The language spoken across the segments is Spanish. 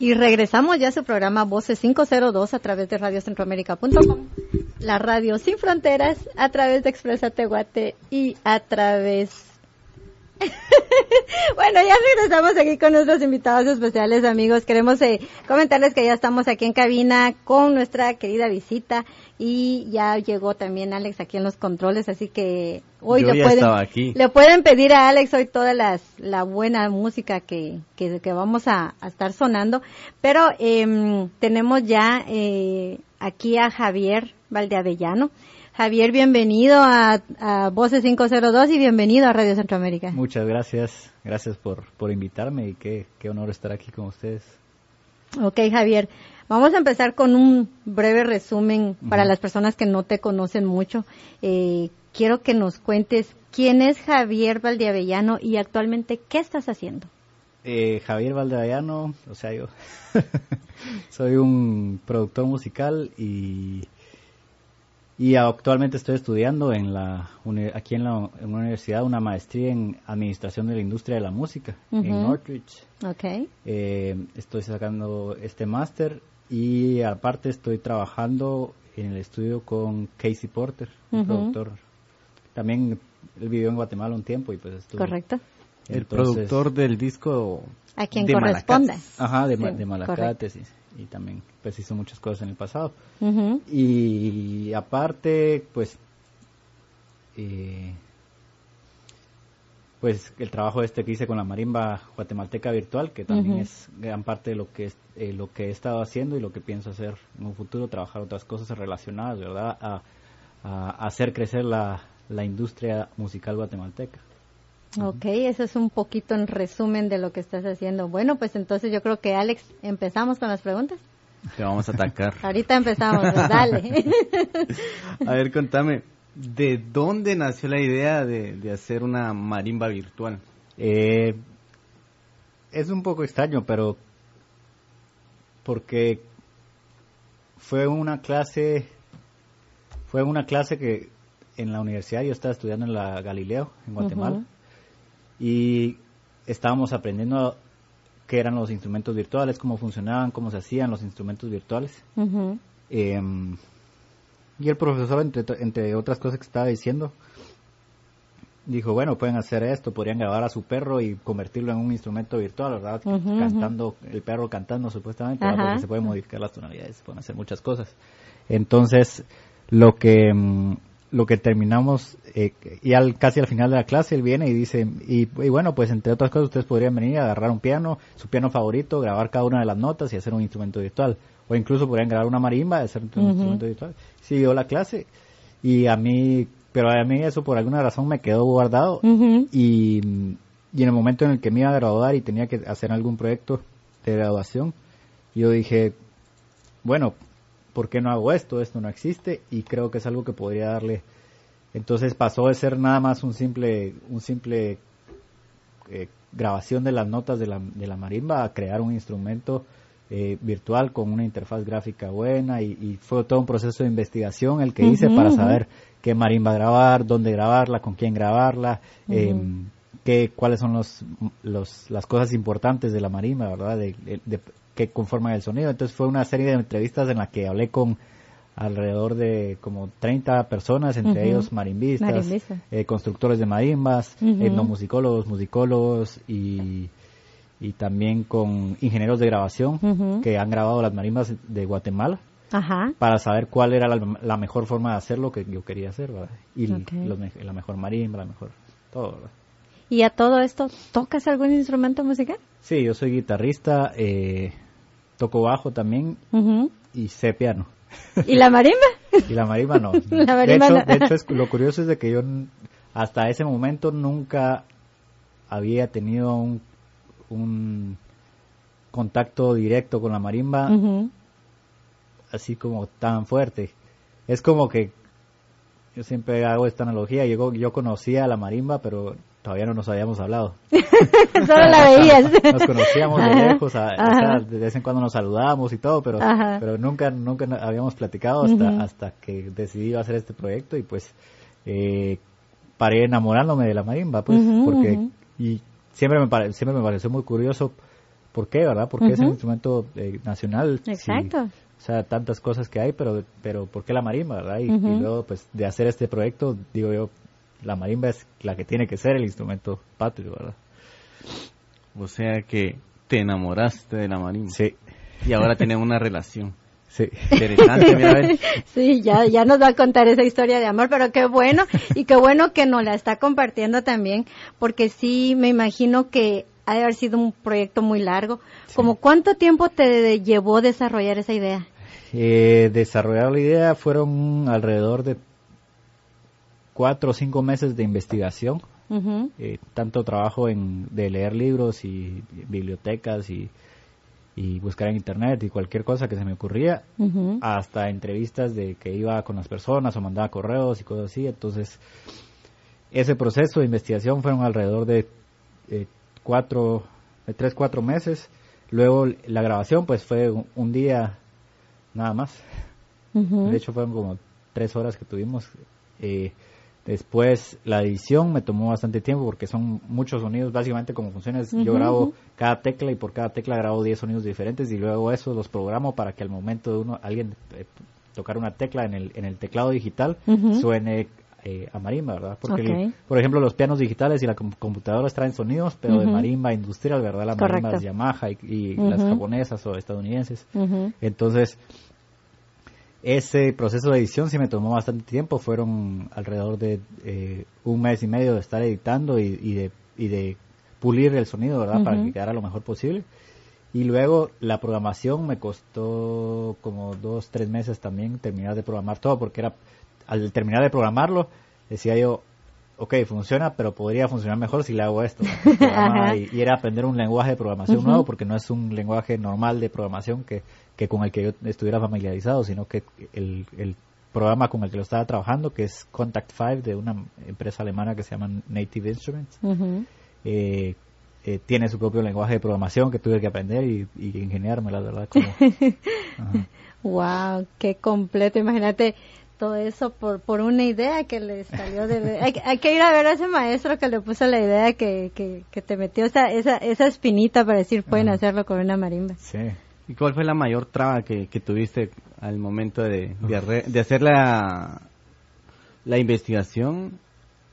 Y regresamos ya a su programa Voces 502 a través de radiocentroamérica.com, la radio sin fronteras, a través de Expresa Tehuate y a través... bueno, ya regresamos aquí con nuestros invitados especiales, amigos. Queremos eh, comentarles que ya estamos aquí en cabina con nuestra querida visita y ya llegó también Alex aquí en los controles, así que hoy le pueden, le pueden pedir a Alex hoy toda las, la buena música que, que, vamos a, estar sonando, pero eh, tenemos ya eh, aquí a Javier Valdeavellano. Javier, bienvenido a, a Voces 502 y bienvenido a Radio Centroamérica. Muchas gracias, gracias por, por invitarme y qué, qué honor estar aquí con ustedes. Ok, Javier. Vamos a empezar con un breve resumen para las personas que no te conocen mucho. Eh, quiero que nos cuentes quién es Javier Valdeavellano y actualmente qué estás haciendo. Eh, Javier Valdeavellano, o sea, yo soy un productor musical y, y actualmente estoy estudiando en la aquí en la, universidad una maestría en administración de la industria de la música en Northridge. Okay. Eh, estoy sacando este máster y aparte estoy trabajando en el estudio con Casey Porter, un productor. También él vivió en Guatemala un tiempo y pues estuvo. Correcto. el productor del disco. A quien corresponde. Ajá, de, de Malacates. Y, también pues hizo muchas cosas en el pasado. Y aparte, pues. Eh, pues el trabajo este que hice con la marimba guatemalteca virtual, que también es gran parte de lo que eh, lo que he estado haciendo y lo que pienso hacer en un futuro, trabajar otras cosas relacionadas, ¿verdad? A, hacer crecer la, industria musical guatemalteca. Ok, eso es un poquito en resumen de lo que estás haciendo. Bueno, pues entonces yo creo que Alex, empezamos con las preguntas. Te vamos a atacar. Ahorita empezamos, pues, dale. a ver, contame, ¿De dónde nació la idea de, hacer una marimba virtual? Eh, es un poco extraño, pero porque fue una clase, fue una clase que en la universidad yo estaba estudiando en la Galileo, en Guatemala, y estábamos aprendiendo qué eran los instrumentos virtuales, cómo funcionaban, cómo se hacían los instrumentos virtuales. Y el profesor, entre, entre otras cosas que estaba diciendo, dijo, bueno, pueden hacer esto, podrían grabar a su perro y convertirlo en un instrumento virtual, ¿verdad? cantando, el perro cantando supuestamente, porque se pueden modificar las tonalidades, se pueden hacer muchas cosas. Entonces, lo que mm, lo que terminamos, eh, y al, casi al final de la clase, él viene y dice, y, bueno, pues entre otras cosas ustedes podrían venir a agarrar un piano, su piano favorito, grabar cada una de las notas y hacer un instrumento virtual. O incluso podrían grabar una marimba, hacer un instrumento virtual. Siguió la clase. Y a mí, pero a mí eso por alguna razón me quedó guardado. Y, y, en el momento en el que me iba a graduar y tenía que hacer algún proyecto de graduación, yo dije, bueno, ¿por qué no hago esto? Esto no existe y creo que es algo que podría darle. Entonces pasó de ser nada más un simple, un simple eh, grabación de las notas de la, de la marimba a crear un instrumento eh, virtual con una interfaz gráfica buena y, fue todo un proceso de investigación el que hice para saber qué marimba grabar, dónde grabarla, con quién grabarla, em, qué, cuáles son los, los, las cosas importantes de la marimba, ¿verdad? De, de, que conforman el sonido. Entonces fue una serie de entrevistas en la que hablé con alrededor de como 30 personas, entre ellos marimbistas, eh, constructores de marimbas, etnomusicólogos, musicólogos y y también con ingenieros de grabación que han grabado las marimbas de Guatemala para saber cuál era la, mejor forma de hacer lo que yo quería hacer, ¿verdad? Y la mejor marimba, la mejor todo, ¿verdad? ¿Y a todo esto tocas algún instrumento musical? Sí, yo soy guitarrista, eh, toco bajo también y sé piano. ¿Y la marimba? y la marimba no. de hecho, de hecho lo curioso es de que yo hasta ese momento nunca había tenido un un contacto directo con la marimba, así como tan fuerte. Es como que yo siempre hago esta analogía, yo, yo conocía a la marimba, pero todavía no nos habíamos hablado. Solo la veías. Nos conocíamos de lejos, de vez en cuando nos saludábamos y todo, pero, pero nunca, nunca habíamos platicado hasta, hasta que decidí hacer este proyecto y pues eh, paré enamorándome de la marimba, pues, porque y siempre me, siempre me pareció muy curioso ¿por qué, verdad? Porque es un instrumento eh, nacional. Exacto. o sea, tantas cosas que hay, pero, pero ¿por qué la marimba, verdad? Y, y, luego, pues, de hacer este proyecto, digo yo, la marimba es la que tiene que ser el instrumento patrio, ¿verdad? O sea que te enamoraste de la marimba. Sí. Y ahora tienen una relación. Sí. Interesante, mira, a ver. Sí, ya, ya nos va a contar esa historia de amor, pero qué bueno, y qué bueno que nos la está compartiendo también, porque sí, me imagino que ha de haber sido un proyecto muy largo. ¿Como cuánto tiempo te llevó desarrollar esa idea? Eh, desarrollar la idea fueron alrededor de cuatro o cinco meses de investigación, eh, tanto trabajo en, de leer libros y bibliotecas y, y, buscar en internet y cualquier cosa que se me ocurría, hasta entrevistas de que iba con las personas o mandaba correos y cosas así. Entonces, ese proceso de investigación fueron alrededor de eh, cuatro, de tres, cuatro meses. Luego la grabación pues fue un, día nada más. De hecho fueron como tres horas que tuvimos. Eh, Después la edición me tomó bastante tiempo porque son muchos sonidos, básicamente como funciona es yo grabo cada tecla y por cada tecla grabo 10 sonidos diferentes y luego eso los programo para que al momento de uno alguien eh, tocar una tecla en el en el teclado digital suene eh, a marimba, ¿verdad? Porque por ejemplo los pianos digitales y las computadoras traen sonidos, pero de marimba industrial, ¿verdad? La marimba es Yamaha y, las japonesas o estadounidenses. Entonces ese proceso de edición sí me tomó bastante tiempo, fueron alrededor de eh, un mes y medio de estar editando y, de, y de pulir el sonido, ¿verdad? Para que quedara lo mejor posible. Y luego la programación me costó como dos, tres meses también terminar de programar todo, porque era al terminar de programarlo, decía yo, ok, funciona, pero podría funcionar mejor si le hago esto. y, era aprender un lenguaje de programación nuevo, porque no es un lenguaje normal de programación que que con el que yo estuviera familiarizado, sino que el, el programa con el que lo estaba trabajando, que es Contact 5 de una empresa alemana que se llama Native Instruments, eh, eh, tiene su propio lenguaje de programación que tuve que aprender y, y ingeniarme, la verdad. Como, wow, qué completo. Imagínate todo eso por, por una idea que le salió de... hay, hay, que ir a ver a ese maestro que le puso la idea que, que, que te metió esa, esa, esa espinita para decir pueden hacerlo con una marimba. Sí. ¿Y cuál fue la mayor traba que, tuviste al momento de, de, hacer la, la investigación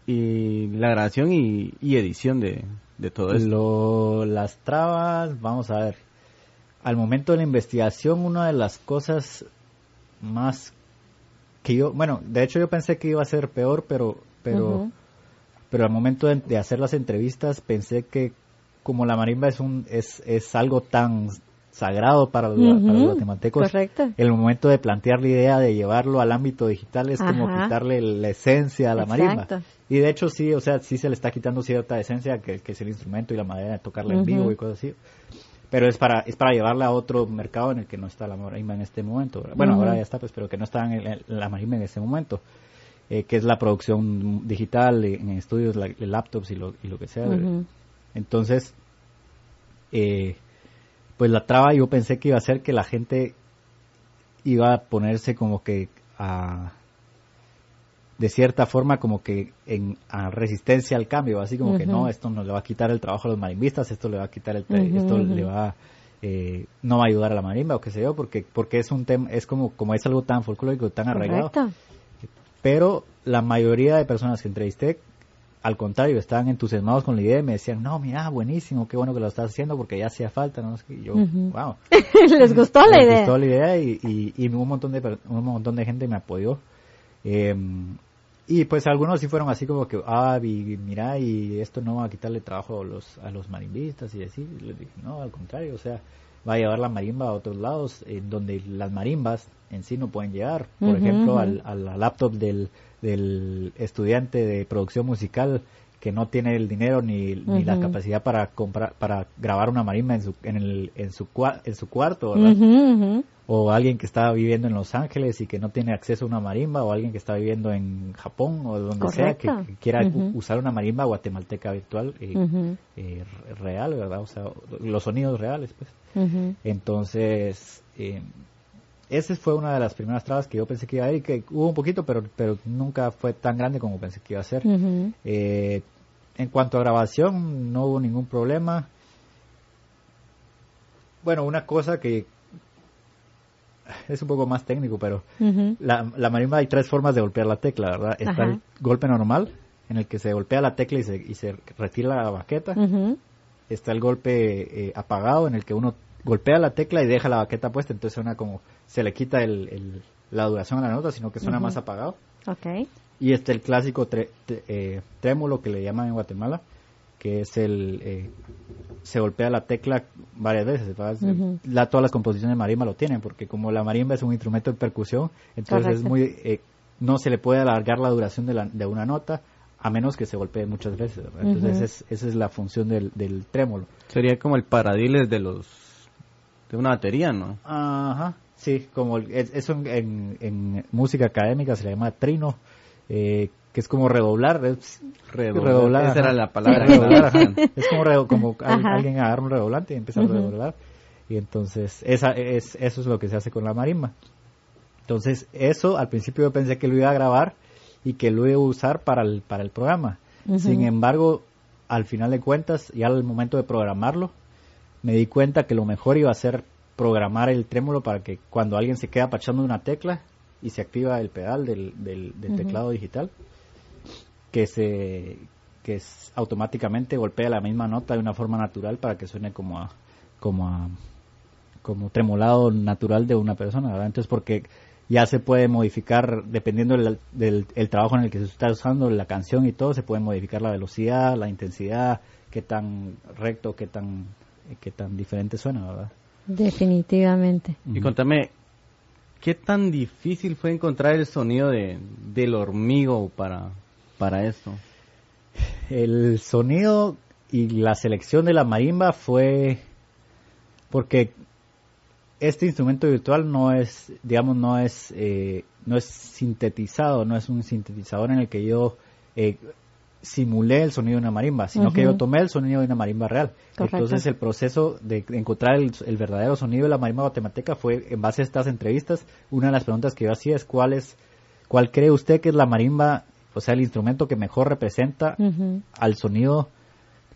y la grabación y, edición de, todo esto? las trabas, vamos a ver. Al momento de la investigación, una de las cosas más que yo, bueno, de hecho yo pensé que iba a ser peor, pero, pero, pero al momento de, de, hacer las entrevistas pensé que como la marimba es un, es, es algo tan sagrado para los, guatemaltecos. El momento de plantear la idea de llevarlo al ámbito digital es como quitarle la esencia a la marimba. Y de hecho sí, o sea, sí se le está quitando cierta esencia que, es el instrumento y la manera de tocarla en vivo y cosas así. Pero es para es para llevarla a otro mercado en el que no está la marimba en este momento. Bueno, ahora ya está, pues, pero que no está en la marimba en este momento. Eh, que es la producción digital en estudios, la, laptops y lo, y lo que sea. Entonces, eh, pues la traba yo pensé que iba a ser que la gente iba a ponerse como que a de cierta forma como que en a resistencia al cambio, así como que no, esto no le va a quitar el trabajo a los marimbistas, esto le va a quitar el esto le va eh, no va a ayudar a la marimba o qué sé yo, porque porque es un tema es como como es algo tan folclórico, tan arraigado. Pero la mayoría de personas que entrevisté al contrario, estaban entusiasmados con la idea y me decían, no, mira, buenísimo, qué bueno que lo estás haciendo porque ya hacía falta, ¿no? Y yo, wow. Les gustó la idea. Les gustó la idea y, y, un, montón de, un montón de gente me apoyó. Em, y pues algunos sí fueron así como que, ah, mira, y esto no va a quitarle trabajo a los, a los marimbistas y así. les dije, no, al contrario, o sea, va a llevar la marimba a otros lados en donde las marimbas en sí no pueden llegar. Por ejemplo, al, al, laptop del, del estudiante de producción musical que no tiene el dinero ni, ni la capacidad para comprar para grabar una marimba en su en el en su en su cuarto o alguien que está viviendo en Los Ángeles y que no tiene acceso a una marimba o alguien que está viviendo en Japón o donde sea que, quiera usar una marimba guatemalteca virtual eh, eh, real verdad o sea los sonidos reales pues. Entonces eh, esa fue una de las primeras trabas que yo pensé que iba a haber y que hubo un poquito, pero, pero nunca fue tan grande como pensé que iba a ser. eh, en cuanto a grabación, no hubo ningún problema. bueno, una cosa que es un poco más técnico, pero la, la marimba hay tres formas de golpear la tecla, ¿verdad? Está Ajá. el golpe normal, en el que se golpea la tecla y se, y se retira la baqueta. Está el golpe eh, apagado, en el que uno golpea la tecla y deja la baqueta puesta, entonces suena como, se le quita el, el- la duración a la nota, sino que suena más apagado. Ok. Y está el clásico tre- tre- eh, trémulo que le llaman en Guatemala, que es el... eh, se golpea la tecla varias veces. Ujú. la, todas las composiciones de marimba lo tienen, porque como la marimba es un instrumento de percusión, entonces es muy... eh, no se le puede alargar la duración de, la- de una nota a menos que se golpee muchas veces. ¿verdad? Entonces es- esa es la función del, del trémolo. Sería como el paradiles de los de una batería, ¿no? Ajá, sí, como el- es- eso en, en- en música académica se le llama trino, eh, que es como redoblar, es redoblar. Esa ajá. era la palabra. Redoblar, ajá. Es como, redo- como Ajá. alguien agarra un redoblante y empieza a redoblar. Y entonces, esa es, eso es lo que se hace con la marimba. Entonces, eso al principio yo pensé que lo iba a grabar y que lo iba a usar para el, para el programa. Sin embargo, al final de cuentas, ya al momento de programarlo, me di cuenta que lo mejor iba a ser programar el trémolo para que cuando alguien se queda pachando una tecla y se activa el pedal del, del, del teclado digital, que se que es- automáticamente golpea la misma nota de una forma natural para que suene como a como a como tremolado natural de una persona, ¿verdad? Entonces porque ya se puede modificar dependiendo del, del el trabajo en el que se está usando la canción y todo, se puede modificar la velocidad, la intensidad, qué tan recto, qué tan qué tan diferente suena, ¿verdad? Definitivamente. Y contame, ¿qué tan difícil fue encontrar el sonido de, del hormigo para, para esto? El sonido y la selección de la marimba fue porque este instrumento virtual no es, digamos, no es, eh, no es sintetizado, no es un sintetizador en el que yo eh, simulé el sonido de una marimba, sino que yo tomé el sonido de una marimba real. Correcto. Entonces el proceso de encontrar el, el verdadero sonido de la marimba guatemalteca fue en base a estas entrevistas. Una de las preguntas que yo hacía es cuál es, cuál cree usted que es la marimba, o sea, el instrumento que mejor representa al sonido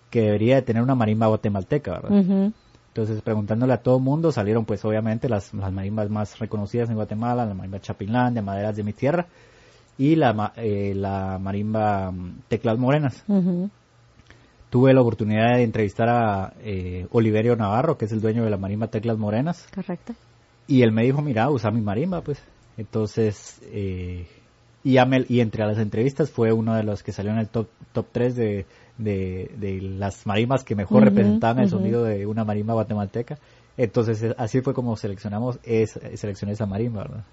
que debería de tener una marimba guatemalteca, ¿verdad? Entonces, preguntándole a todo mundo, salieron pues obviamente las, las marimbas más reconocidas en Guatemala, la marimba Chapinlán, de Maderas de mi Tierra, y la, eh, la marimba mm, Teclas Morenas. Tuve la oportunidad de entrevistar a eh, Oliverio Navarro, que es el dueño de la marimba Teclas Morenas, Correcto. y él me dijo, mira, usa mi marimba, pues. Entonces, eh, y, ya me- y entre las entrevistas fue uno de los que salió en el top, top 3 de, de, de las marimbas que mejor representaban el sonido de una marimba guatemalteca. Entonces, así fue como seleccionamos, es, seleccioné esa marimba, ¿verdad?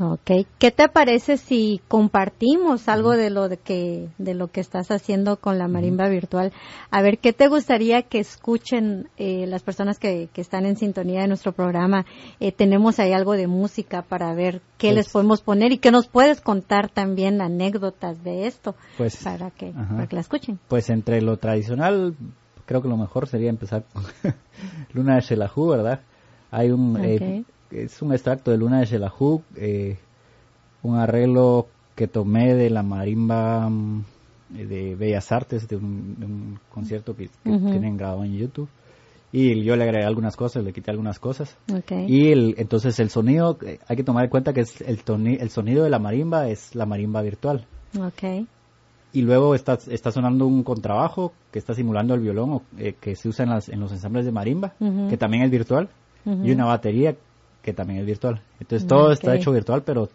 Ok, ¿qué te parece si compartimos algo de lo de que de lo que estás haciendo con la marimba virtual? A ver, ¿qué te gustaría que escuchen eh, las personas que, que están en sintonía de nuestro programa? Eh, tenemos ahí algo de música para ver qué Pues- les podemos poner y que nos puedes contar también anécdotas de esto Pues, para que ajá. para que la escuchen. Pues entre lo tradicional, creo que lo mejor sería empezar con Luna de Shelahu, ¿verdad? Hay un, eh, es un extracto de Luna de Shelahu, eh, un arreglo que tomé de la marimba mm, de Bellas Artes, de un, de un concierto que, que Ujú. tienen grabado en YouTube. Y yo le agregué algunas cosas, le quité algunas cosas. Okay. Y el, entonces el sonido, eh, hay que tomar en cuenta que es el, toni- el sonido de la marimba es la marimba virtual okay. y luego está, está sonando un contrabajo que está simulando el violón eh, que se usa en, las, en los ensambles de marimba, Ujú. que también es virtual, Ujú. y una batería que también es virtual. Entonces todo está hecho virtual, pero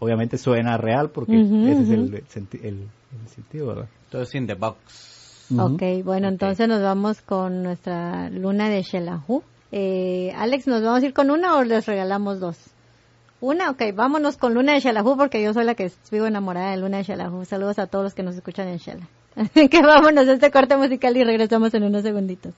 obviamente suena real porque ese es el, ujú. el senti- el- el sentido, ¿verdad? Todo es in the box. Ok, bueno, entonces nos vamos con nuestra luna de Shelahu. Eh, Alex, ¿nos vamos a ir con una o les regalamos dos? Una, ok, vámonos con Luna de Shelahu porque yo soy la que vivo enamorada de Luna de Shelahu. Saludos a todos los que nos escuchan en Shela. que vámonos a este corte musical y regresamos en unos segunditos.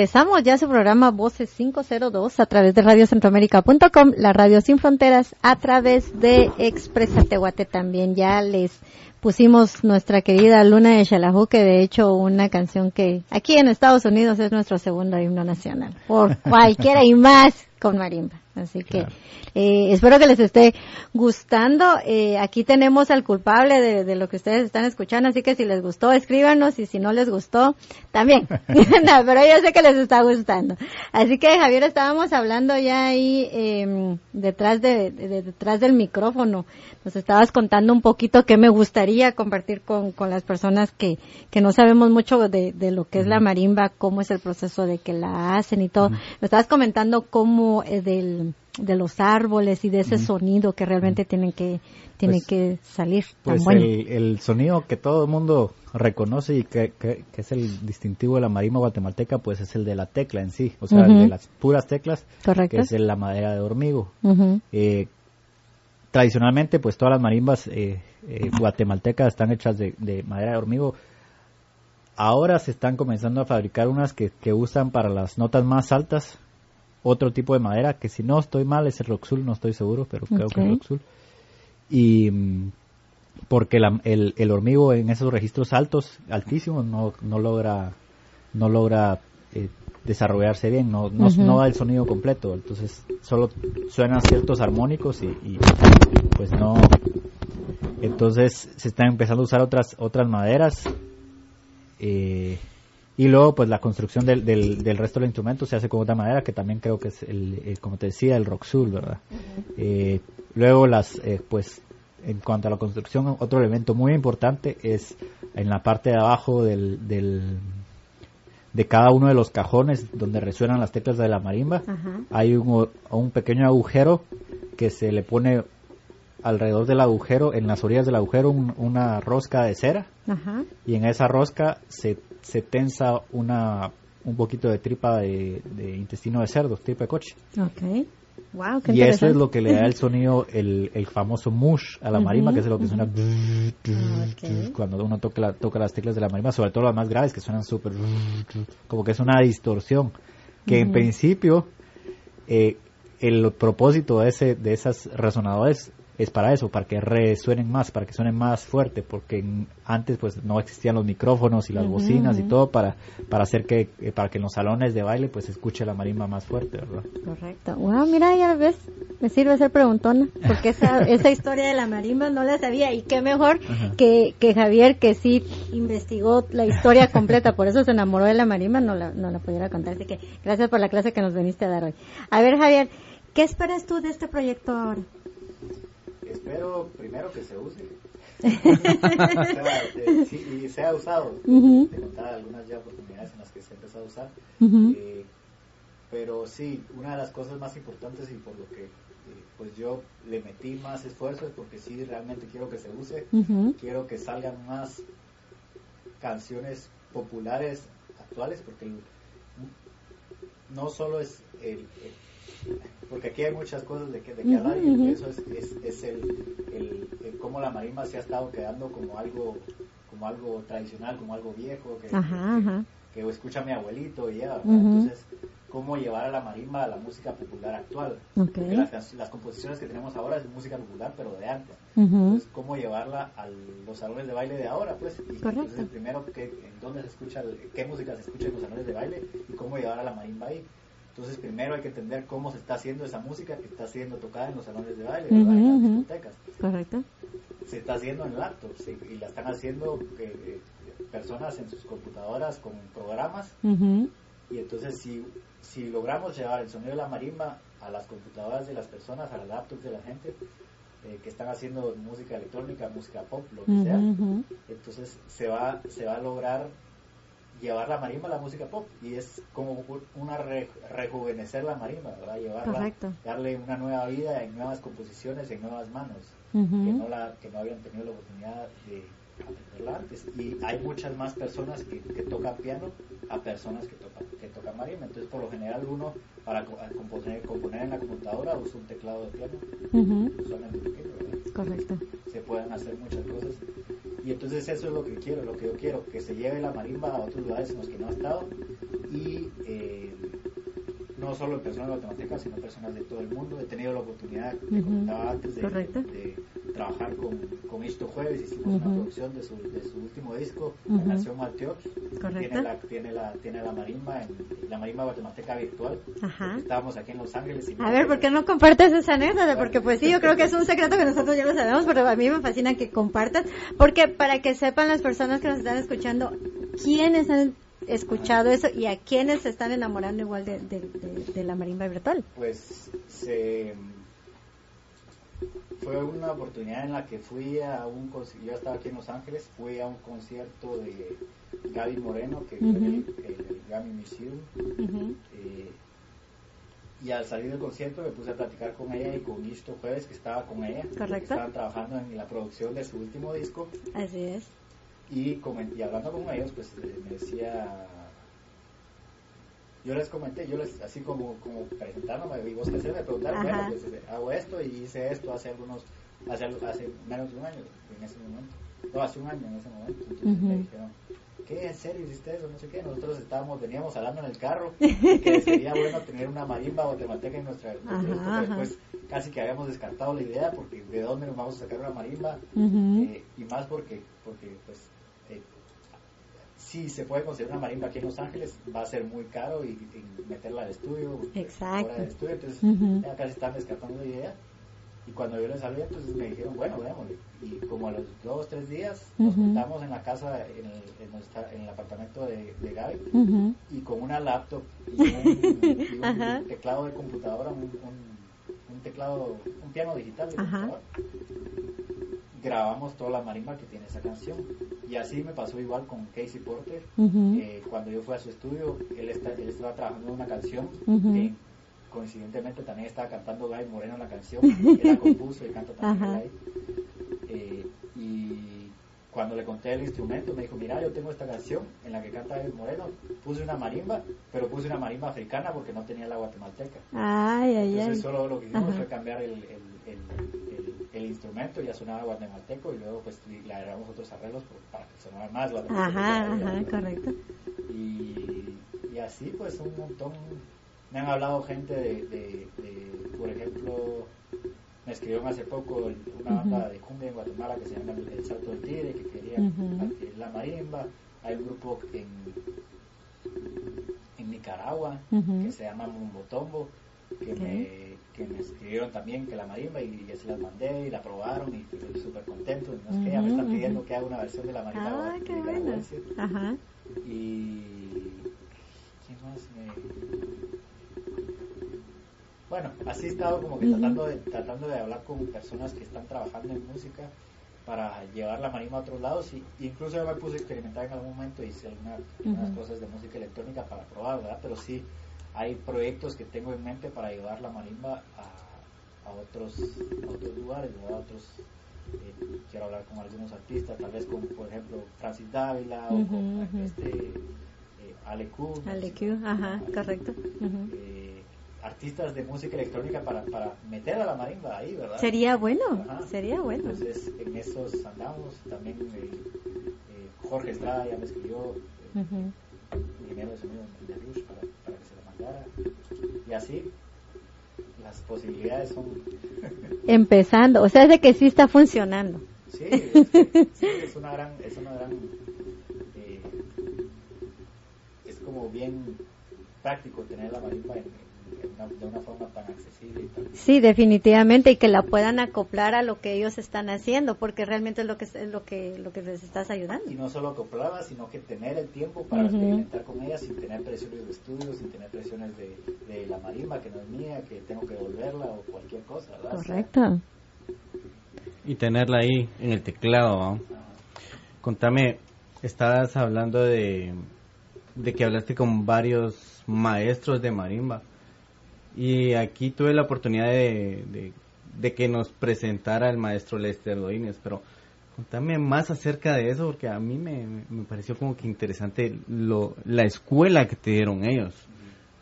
Regresamos ya a su programa Voces 502 a través de radiocentroamérica.com, la radio sin fronteras, a través de Expresa Tehuate también. Ya les pusimos nuestra querida Luna de Xalajú, que de hecho una canción que aquí en Estados Unidos es nuestro segundo himno nacional, por cualquiera y más con marimba. Así que eh, espero que les esté gustando. Eh, aquí tenemos al culpable de, de, lo que ustedes están escuchando, así que si les gustó, escríbanos y si no les gustó, también. no, pero yo sé que les está gustando. Así que Javier, estábamos hablando ya ahí eh, detrás de, de, detrás del micrófono. Nos estabas contando un poquito qué me gustaría compartir con, con las personas que, que no sabemos mucho de, de lo que es la marimba, cómo es el proceso de que la hacen y todo. Me estabas comentando cómo eh, del de los árboles y de ese sonido que realmente tienen que tiene pues, que salir tan pues bueno. el, el, sonido que todo el mundo reconoce y que, que, que, es el distintivo de la marimba guatemalteca pues es el de la tecla en sí o sea uh -huh. el de las puras teclas Correcto. que es la madera de hormigo eh, tradicionalmente pues todas las marimbas eh, eh, guatemaltecas están hechas de, de, madera de hormigo ahora se están comenzando a fabricar unas que, que usan para las notas más altas otro tipo de madera que si no estoy mal es el Roxul, no estoy seguro, pero creo okay. que es Roxul. Y mm, porque la, el, el, hormigo en esos registros altos, altísimos, no, no logra, no logra eh, desarrollarse bien, no, no, uh -huh. no, da el sonido completo, entonces solo suenan ciertos armónicos y, y pues no, entonces se están empezando a usar otras, otras maderas. Eh, y luego, pues la construcción del, del, del, resto del instrumento se hace con otra manera, que también creo que es, el, el como te decía, el roxul, ¿verdad? Uh -huh. eh, luego, las, eh, pues, en cuanto a la construcción, otro elemento muy importante es en la parte de abajo del, del de cada uno de los cajones donde resuenan las teclas de la marimba, uh -huh. hay un, un pequeño agujero que se le pone alrededor del agujero, en las orillas del agujero, un, una rosca de cera. -huh. Y en esa rosca se se tensa una un poquito de tripa de, de intestino de cerdo, tripa de coche. Okay. Wow, qué y eso es lo que le da el sonido, el, el famoso mush a la uh -huh, marimba, que es lo que suena uh -huh. okay. cuando uno toca, la, toca las teclas de la marimba, sobre todo las más graves que suenan súper, como que es una distorsión, que uh -huh. en principio eh, el propósito de, ese, de esas resonadores es para eso, para que resuenen más, para que suenen más fuerte, porque antes pues no existían los micrófonos y las uh -huh, bocinas y todo para para hacer que eh, para que en los salones de baile pues se escuche la marimba más fuerte, ¿verdad? Correcto. Wow, mira, ya ves, me sirve ser preguntona, porque esa esa historia de la marimba no la sabía y qué mejor uh -huh. que, que Javier que sí investigó la historia completa, por eso se enamoró de la marimba, no la no la pudiera contar, así que gracias por la clase que nos viniste a dar hoy. A ver, Javier, ¿qué esperas tú de este proyecto ahora? Espero primero que se use. sea, de, sí, y sea usado. Uh -huh. Algunas ya oportunidades en las que se empezó a usar. Uh -huh. eh, pero sí, una de las cosas más importantes y por lo que eh, pues yo le metí más esfuerzo es porque sí realmente quiero que se use. Uh -huh. Quiero que salgan más canciones populares actuales porque no solo es el, el porque aquí hay muchas cosas de que, de que hablar uh -huh. y eso es, es, es el, el, el, cómo la marimba se ha estado quedando como algo como algo tradicional, como algo viejo que, ajá, ajá. que, que escucha mi abuelito y ya, uh -huh. entonces cómo llevar a la marimba a la música popular actual. Okay. Las, las, composiciones que tenemos ahora es música popular, pero de antes. Uh -huh. Entonces, cómo llevarla a los salones de baile de ahora, pues. Y Correcto. Entonces, primero, que, en dónde se escucha, qué música se escucha en los salones de baile y cómo llevar a la marimba ahí. Entonces primero hay que entender cómo se está haciendo esa música que está siendo tocada en los salones de baile, uh -huh, en las discotecas. Correcto. Se está haciendo en laptops sí, y la están haciendo eh, personas en sus computadoras con programas. Uh -huh. Y entonces si, si logramos llevar el sonido de la marimba a las computadoras de las personas, a las laptops de la gente, eh, que están haciendo música electrónica, música pop, lo que uh -huh. sea, entonces se va, se va a lograr llevar la marimba a la música pop y es como una re, rejuvenecer la marimba, ¿verdad? Llevarla, Correcto. darle una nueva vida en nuevas composiciones, en nuevas manos, uh -huh. que, no la, que no habían tenido la oportunidad de aprenderla antes. Y hay muchas más personas que, que tocan piano a personas que tocan, que tocan marimba. Entonces, por lo general, uno para componer, componer en la computadora usa un teclado de piano, uh -huh. usualmente pequeño, ¿verdad? Correcto. Se pueden hacer muchas cosas Y entonces eso es lo que quiero, lo que yo quiero, que se lleve la marimba a otros lugares en los que no ha estado y eh, no solo en personas guatemaltecas, sino personas de todo el mundo. He tenido la oportunidad, que comentaba antes, de, de, trabajar con, con Isto Jueves, hicimos una producción de su, de su último disco, la canción Mateos. Tiene la, tiene, la, tiene la marimba, en, la marimba guatemalteca virtual. Estábamos aquí en Los Ángeles. Y a ver, ¿por qué no compartes esa anécdota? Porque pues sí, yo creo que es un secreto que nosotros ya lo sabemos, pero a mí me fascina que compartas, porque para que sepan las personas que nos están escuchando, quiénes han escuchado eso y a quiénes se están enamorando igual de, de, la marimba virtual? Pues se, fue una oportunidad en la que fui a un yo estaba aquí en Los Ángeles, fui a un concierto de Gaby Moreno, que fue el, Grammy Museum. Eh, y al salir del concierto me puse a platicar con ella y con Isto Jueves, que estaba con ella. Correcto. Estaban trabajando en la producción de su último disco. Así es. Y, y hablando con ellos, pues eh, me decía, yo les comenté, yo les, así como, como presentándome, y vos qué hacer, me preguntaron, bueno, pues eh, hago esto y hice esto hace algunos, hace, hace menos de un año en ese momento, no, hace un año en ese momento, entonces me dijeron, ¿qué? ¿En serio hiciste eso? No sé qué, nosotros estábamos, veníamos hablando en el carro, que sería bueno tener una marimba o guatemalteca en nuestra, pero después casi que habíamos descartado la idea, porque de dónde nos vamos a sacar una marimba, eh, y más porque, porque pues si se puede conseguir una marimba aquí en Los Ángeles, va a ser muy caro y, meterla al estudio, Exacto. de estudio, entonces ya casi están descartando la idea. Y cuando yo les hablé, pues me dijeron, bueno, veámosle. Y como a los dos, tres días, nos juntamos en la casa, en el, en el apartamento de, de Gaby, y con una laptop y un, teclado de computadora, un, un, teclado, un piano digital de computadora, grabamos toda la marimba que tiene esa canción. Y así me pasó igual con Casey Porter. Eh, cuando yo fui a su estudio, él, está, él estaba trabajando en una canción que coincidentemente también estaba cantando Guy Moreno la canción. Él la compuso y canta también Guy. Eh, y cuando le conté el instrumento, me dijo, mira, yo tengo esta canción en la que canta Guy Moreno. Puse una marimba, pero puse una marimba africana porque no tenía la guatemalteca. Ay, ay, Entonces solo lo que hicimos fue cambiar el, el, el instrumento ya sonaba guatemalteco y luego pues le agregamos otros arreglos para que sonara más guatemalteco. Ajá, ajá, correcto. Y, y, así pues un montón, me han hablado gente de, de, por ejemplo, me escribieron hace poco una banda de cumbia en Guatemala que se llama El Salto del Tigre, que quería adquirir la marimba, hay un grupo en, en Nicaragua que se llama Mumbotombo, que me que me escribieron también que la marimba y, ya se las mandé y la probaron y estoy súper contento. No es que ya me están pidiendo que haga una versión de la marimba. Ah, qué bueno. Ajá. Y. ¿Quién más me.? Bueno, así he estado como que tratando, de, tratando de hablar con personas que están trabajando en música para llevar la marimba a otros lados y incluso yo me puse a experimentar en algún momento y hice algunas cosas de música electrónica para probar, ¿verdad? Pero sí, hay proyectos que tengo en mente para llevar la marimba a, a otros, a otros lugares, a otros eh, quiero hablar con algunos artistas, tal vez con, por ejemplo, Francis Dávila o con este, eh, Ale Q. Ale Q, ajá, correcto. Eh, artistas de música electrónica para, para meter a la marimba ahí, ¿verdad? Sería bueno, sería bueno. Entonces, en esos andamos. También eh, Jorge Estrada ya me escribió, ingeniero de sonido de Rush, para y así las posibilidades son... Empezando, o sea, es de que sí está funcionando. Sí, es, una gran... Es, una gran eh, es como bien práctico tener la marimba en, de una forma tan accesible. Sí, definitivamente, y que la puedan acoplar a lo que ellos están haciendo, porque realmente es lo que es lo que lo que les estás ayudando. Y no solo acoplarla, sino que tener el tiempo para experimentar con ella sin tener presiones de estudio, sin tener presiones de, de, la marimba que no es mía, que tengo que devolverla o cualquier cosa, ¿verdad? Correcto. Y tenerla ahí en el teclado. Contame, estabas hablando de, de que hablaste con varios maestros de marimba. Y aquí tuve la oportunidad de, de, que nos presentara el maestro Lester Doines, pero contame más acerca de eso porque a mí me, me pareció como que interesante lo, la escuela que te dieron ellos.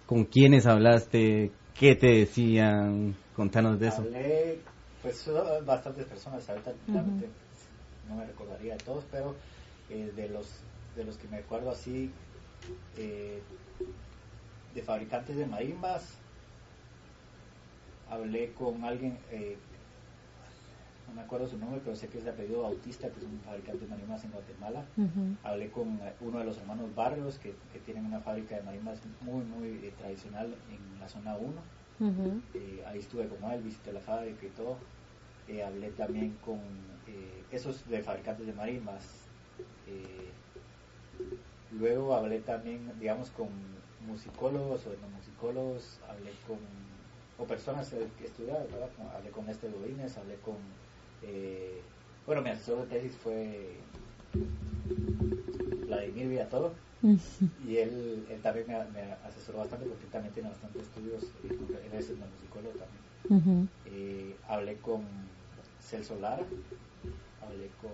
¿Con quiénes hablaste? ¿Qué te decían? Contanos de eso. Hablé, pues bastantes personas, ahorita no me recordaría de todos, pero eh, de los de los que me acuerdo así, eh, de fabricantes de marimbas, hablé con alguien, eh, no me acuerdo su nombre, pero sé que es de apellido Bautista, que es un fabricante de marimbas en Guatemala. Hablé con uno de los hermanos Barrios, que, tienen una fábrica de marimbas muy, muy tradicional en la zona 1. ahí estuve con él, visité la fábrica y todo. hablé también con esos de fabricantes de marimbas. Luego hablé también, digamos, con musicólogos o etnomusicólogos, hablé con, o personas que estudiaban, ¿verdad? Hablé con este Godínez, hablé con, eh, bueno, mi asesor de tesis fue Vladimir Villatoro, y él, él también me, asesoró bastante porque también tiene bastantes estudios, eh, él es etnomusicólogo también. Eh, hablé con Celso Lara, hablé con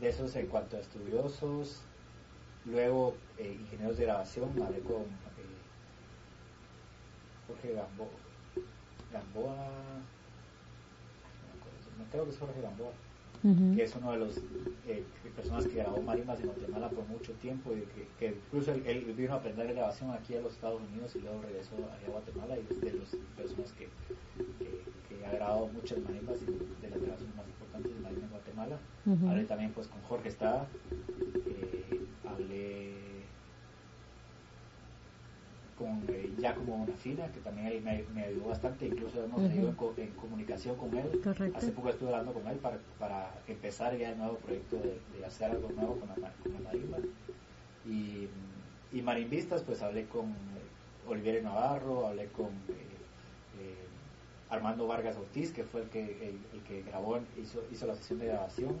de esos en cuanto a estudiosos, Luego, eh, ingenieros de grabación, hablé con eh, Jorge Gamboa, Gamboa no creo que es Jorge Gamboa, que es uno de los eh, personas que grabó marimbas en Guatemala por mucho tiempo y que, incluso él, vino a aprender grabación aquí a los Estados Unidos y luego regresó a Guatemala y es de las personas que, que, ha grabado muchas marimbas y de las grabaciones más importantes de marimbas en Guatemala. Hablé también pues con Jorge Estrada, hablé con eh, Giacomo Nafina, que también me, me, ayudó bastante, incluso hemos tenido en, comunicación con él. Hace poco estuve hablando con él para, para empezar ya el nuevo proyecto de, hacer algo nuevo con la, con marimba. Y, y, marimbistas, pues hablé con Olivier Navarro, hablé con eh, eh, Armando Vargas Ortiz, que fue el que, el, que grabó, hizo, hizo la sesión de grabación.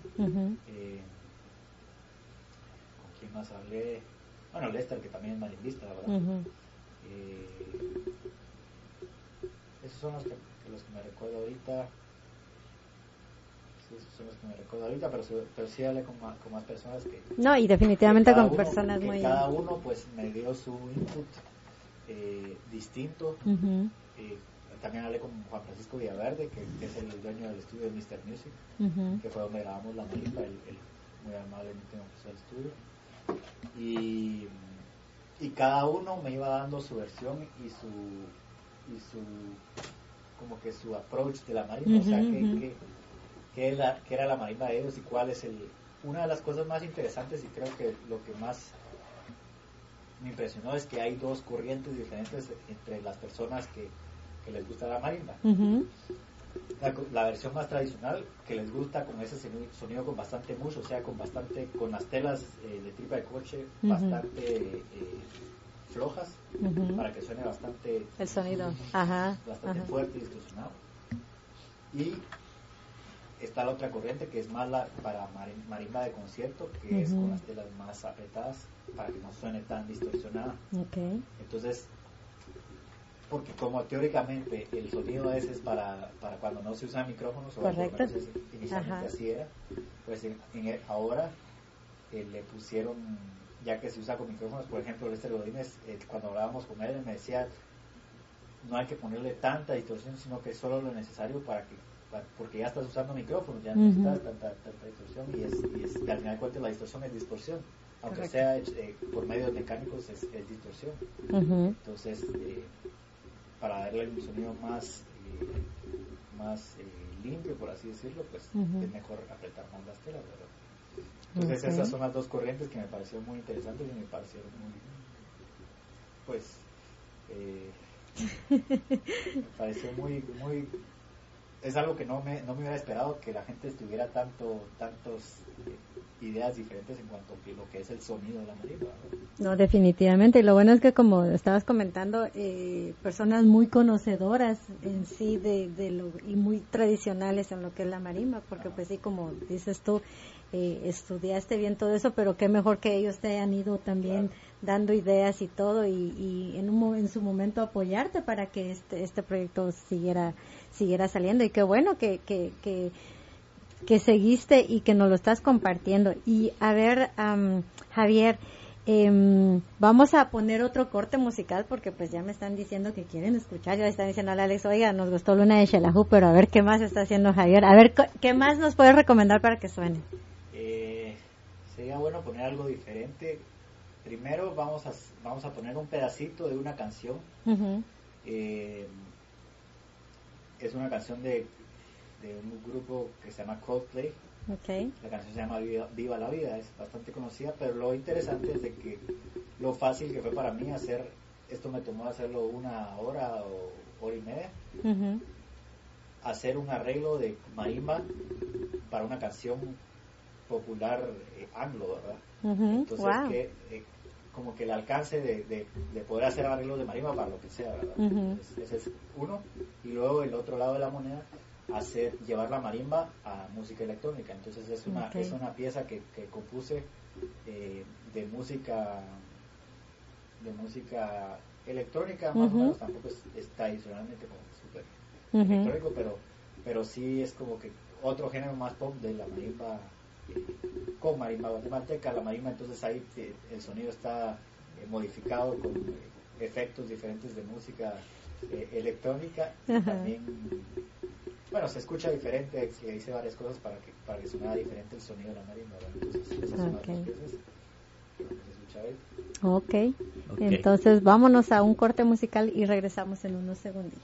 ¿Quién más hablé? Bueno, Lester, que también es marimbista, ¿verdad? Eh, esos son los que, los que me recuerdo ahorita. Sí, esos son los que me recuerdo ahorita, pero, pero sí hablé con más, con más personas que... No, y definitivamente con personas muy... Cada uno pues me dio su input eh, distinto. eh, también hablé con Juan Francisco Villaverde, que, que, es el dueño del estudio de Mr. Music, que fue donde grabamos la el, el muy amablemente nos puso el estudio y, y cada uno me iba dando su versión y su, y su como que su approach de la marimba, o sea, que, que, la, que, era la marimba de ellos y cuál es el... Una de las cosas más interesantes y creo que lo que más me impresionó es que hay dos corrientes diferentes entre las personas que, que les gusta la marimba la, versión más tradicional que les gusta con ese sonido, con bastante mucho, o sea, con bastante, con las telas eh, de tripa de coche bastante eh, flojas para que suene bastante el sonido, bastante fuerte y distorsionado. Y está la otra corriente que es más la para marimba de concierto, que es con las telas más apretadas para que no suene tan distorsionada. Entonces porque como teóricamente el sonido ese es para, para cuando no se usan micrófonos, o Correcto. inicialmente así era, pues en, ahora eh, le pusieron, ya que se usa con micrófonos, por ejemplo, Lester Godínez, eh, cuando hablábamos con él, me decía, no hay que ponerle tanta distorsión, sino que solo lo necesario para que porque ya estás usando micrófonos, ya no necesitas tanta, tanta distorsión y, es, y, es, y al final de cuentas la distorsión es distorsión. Aunque sea eh, por medios mecánicos es, es distorsión. Entonces, eh, para darle un sonido más, eh, más eh, limpio, por así decirlo, pues es mejor apretar más las telas, ¿verdad? Entonces esas son las dos corrientes que me parecieron muy interesantes y me parecieron muy, pues, eh, me pareció muy, muy, es algo que no me, no me hubiera esperado que la gente estuviera tanto, tantos ideas diferentes en cuanto a lo que es el sonido de la marimba. ¿no? definitivamente. Y lo bueno es que, como estabas comentando, eh, personas muy conocedoras en sí de, de lo, y muy tradicionales en lo que es la marimba, porque pues sí, como dices tú, eh, estudiaste bien todo eso, pero qué mejor que ellos te hayan ido también dando ideas y todo y, y en, un, en su momento apoyarte para que este, este proyecto siguiera, siguiera saliendo. Y qué bueno que, que, que que seguiste y que nos lo estás compartiendo. Y a ver, Javier, Em, vamos a poner otro corte musical porque pues ya me están diciendo que quieren escuchar, ya están diciendo a Alex, oiga, nos gustó Luna de Shelahu, pero a ver qué más está haciendo Javier, a ver qué más nos puede recomendar para que suene. Eh, sería bueno poner algo diferente. Primero vamos a, vamos a poner un pedacito de una canción. Eh, es una canción de, de un grupo que se llama Coldplay. La canción se llama Viva, la Vida, es bastante conocida, pero lo interesante es de que lo fácil que fue para mí hacer, esto me tomó hacerlo una hora o hora y media, hacer un arreglo de marimba para una canción popular eh, anglo, ¿verdad? Entonces, que, eh, como que el alcance de, de, poder hacer arreglos de marimba para lo que sea, ¿verdad? ese es uno. Y luego el otro lado de la moneda hacer llevar la marimba a música electrónica. Entonces es una, es una pieza que, que compuse eh, de música de música electrónica, más o menos, tampoco es, tradicionalmente como súper electrónico, pero, pero sí es como que otro género más pop de la marimba con marimba guatemalteca. La marimba entonces ahí eh, el sonido está modificado con efectos diferentes de música electrónica y también bueno, se escucha diferente, se dice varias cosas para que, para que suene diferente el sonido de la marimba, Entonces, esas son okay. las piezas okay. ok, entonces vámonos a un corte musical y regresamos en unos segunditos.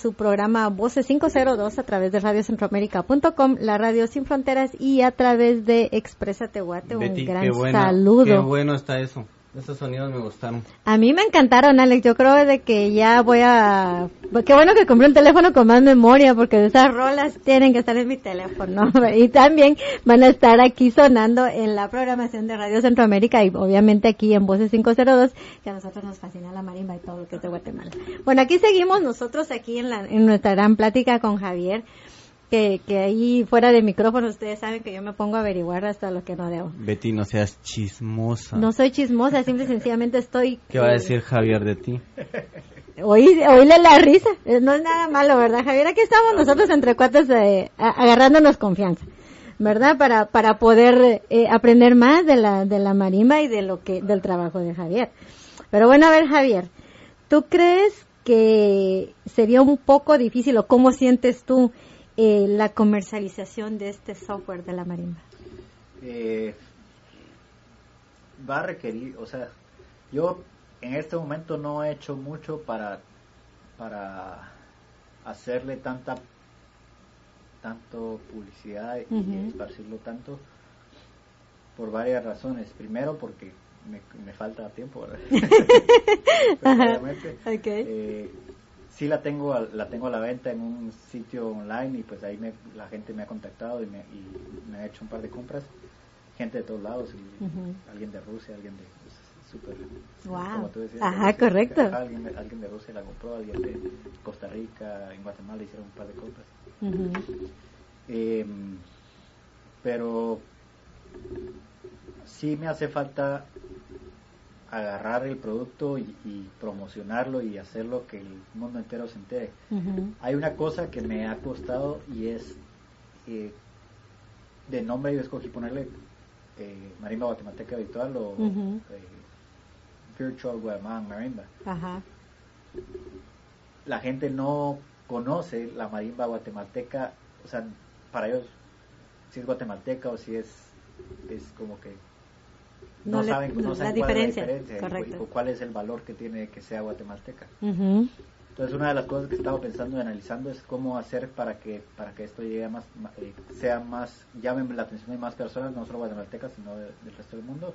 Su programa Voces 502 a través de radiocentroamérica.com, la radio sin fronteras y a través de Expresa Tehuate. Un gran saludo. Qué bueno está eso. Esos sonidos me gustaron. A mí me encantaron, Alex. Yo creo de que ya voy a... Qué bueno que compré un teléfono con más memoria, porque esas rolas tienen que estar en mi teléfono. Y también van a estar aquí sonando en la programación de Radio Centroamérica y obviamente aquí en Voces 502, que a nosotros nos fascina la marimba y todo lo que es de Guatemala. Bueno, aquí seguimos nosotros aquí en, la, en nuestra gran plática con Javier que, que ahí fuera de micrófono ustedes saben que yo me pongo a averiguar hasta lo que no debo. Betty, no seas chismosa. No soy chismosa, simple y sencillamente estoy... ¿Qué va a decir Javier de ti? Oí, oíle la risa, eh, no es nada malo, ¿verdad, Javier? Aquí estamos nosotros entre cuates eh, agarrándonos confianza, ¿verdad? Para, para poder eh, aprender más de la, de la marimba y de lo que, del trabajo de Javier. Pero bueno, a ver, Javier, ¿tú crees que sería un poco difícil o cómo sientes tú eh, la comercialización de este software de la marimba? Eh, va a requerir, o sea, yo en este momento no he hecho mucho para para hacerle tanta tanto publicidad y esparcirlo tanto por varias razones. Primero porque me, falta tiempo, ¿verdad? eh, sí la tengo la tengo a la venta en un sitio online y pues ahí la gente me ha contactado y me, me, ha hecho un par de compras. Gente de todos lados alguien de Rusia alguien de pues, super como tú decías ajá correcto. Alguien, alguien de Rusia la compró alguien de Costa Rica en Guatemala hicieron un par de compras. Em, pero sí me hace falta agarrar el producto y, promocionarlo y hacerlo que el mundo entero se entere. Hay una cosa que me ha costado y es eh, de nombre yo escogí ponerle eh, Marimba Guatemalteca Virtual o eh, Virtual Guatemala Marimba. La gente no conoce la marimba guatemalteca, o sea, para ellos si es guatemalteca o si es es como que no, saben, no saben la, cuál diferencia, es la diferencia o, cuál es el valor que tiene que sea guatemalteca. Entonces una de las cosas que estaba pensando y analizando es cómo hacer para que para que esto llegue más, eh, sea más, llame la atención de más personas, no solo guatemaltecas, sino del resto del mundo.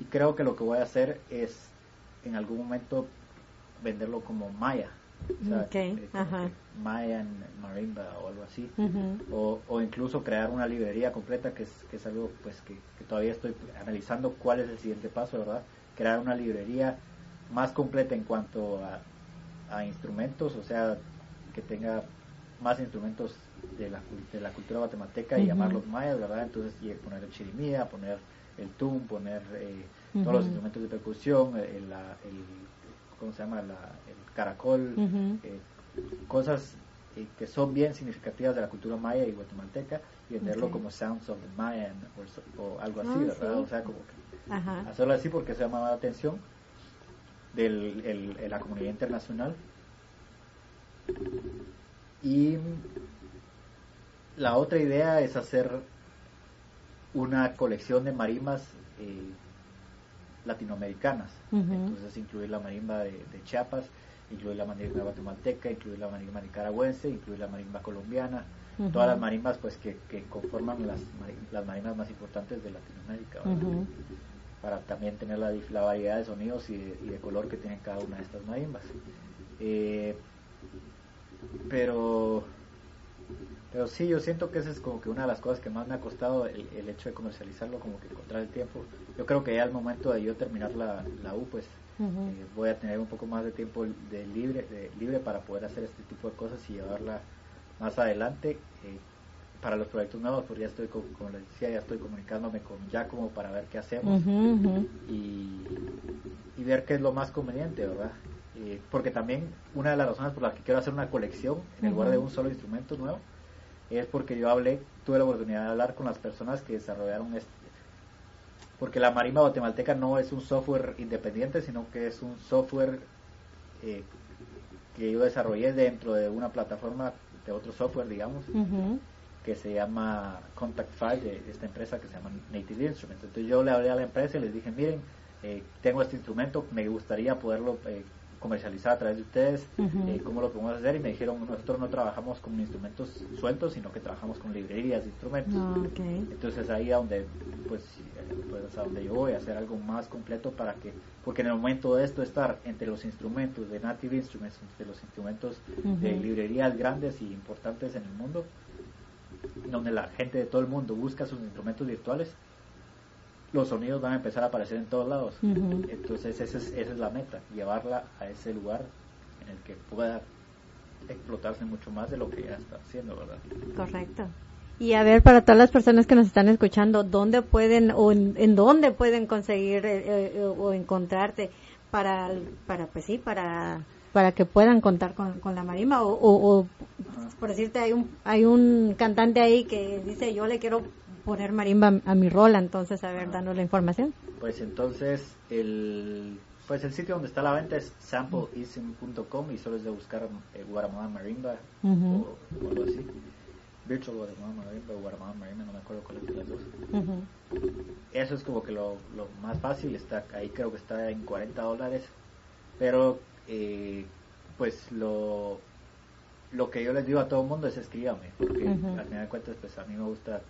Y creo que lo que voy a hacer es en algún momento venderlo como Maya. Okay. Mayan Marimba o algo así. o, o, incluso crear una librería completa, que es, que es algo pues que, todavía estoy analizando cuál es el siguiente paso, ¿verdad? Crear una librería más completa en cuanto a, a instrumentos, o sea, que tenga más instrumentos de la, de la cultura guatemalteca y llamarlos mayas, ¿verdad? Entonces poner el chirimía, poner el tum, poner eh, todos los instrumentos de percusión, el, el, ¿cómo se llama? La, caracol, eh, cosas eh, que son bien significativas de la cultura maya y guatemalteca y venderlo como Sounds of the Mayan o, algo así, ah, ¿verdad? O sea, como que hacerlo así porque se llama la atención de la comunidad internacional. Y la otra idea es hacer una colección de marimbas eh, latinoamericanas. Entonces incluir la marimba de, de Chiapas, incluir la marimba guatemalteca, incluir la marimba nicaragüense, incluir la marimba colombiana, todas las marimbas pues que, que conforman las, las marimbas más importantes de Latinoamérica, para también tener la, la, variedad de sonidos y de, color que tienen cada una de estas marimbas. Eh, pero pero sí, yo siento que esa es como que una de las cosas que más me ha costado el, el hecho de comercializarlo, como que encontrar el tiempo. Yo creo que ya al momento de yo terminar la, la U, pues eh, voy a tener un poco más de tiempo de libre, de, libre para poder hacer este tipo de cosas y llevarla más adelante. Eh, para los proyectos nuevos, pues ya estoy, como, les decía, ya estoy comunicándome con Giacomo para ver qué hacemos y, y, ver qué es lo más conveniente, ¿verdad? Eh, porque también una de las razones por las que quiero hacer una colección en lugar de un solo instrumento nuevo es porque yo hablé, tuve la oportunidad de hablar con las personas que desarrollaron este, porque la marimba guatemalteca no es un software independiente, sino que es un software eh, que yo desarrollé dentro de una plataforma de otro software, digamos, que se llama Contact File, de esta empresa que se llama Native Instruments. Entonces yo le hablé a la empresa y les dije, miren, eh, tengo este instrumento, me gustaría poderlo eh, comercializar a través de ustedes, eh, cómo lo podemos hacer y me dijeron, nosotros no trabajamos con instrumentos sueltos, sino que trabajamos con librerías de instrumentos. Ah, Entonces ahí a donde, pues, pues, a donde yo voy a hacer algo más completo para que, porque en el momento de esto estar entre los instrumentos de Native Instruments, entre los instrumentos de librerías grandes y importantes en el mundo, donde la gente de todo el mundo busca sus instrumentos virtuales, los sonidos van a empezar a aparecer en todos lados. Entonces esa es, esa es la meta, llevarla a ese lugar en el que pueda explotarse mucho más de lo que ya está haciendo, ¿verdad? Correcto. Y a ver, para todas las personas que nos están escuchando, ¿dónde pueden o en, dónde pueden conseguir eh, eh, o encontrarte para, para, pues sí, para para que puedan contar con, con la marimba o, o, por decirte hay un hay un cantante ahí que dice yo le quiero poner marimba a mi rola, entonces, a ver, danos la información. Pues entonces, el, pues el sitio donde está la venta es sampleism.com y solo es de buscar eh, Marimba o, algo así. Virtual Guatemala Marimba o Guatemala Marimba, no me acuerdo cuál es de las dos. Eso es como que lo, lo más fácil, está ahí creo que está en 40 dólares, pero eh, pues lo, lo que yo les digo a todo el mundo es escríbame, porque al final de cuentas pues a mí me gusta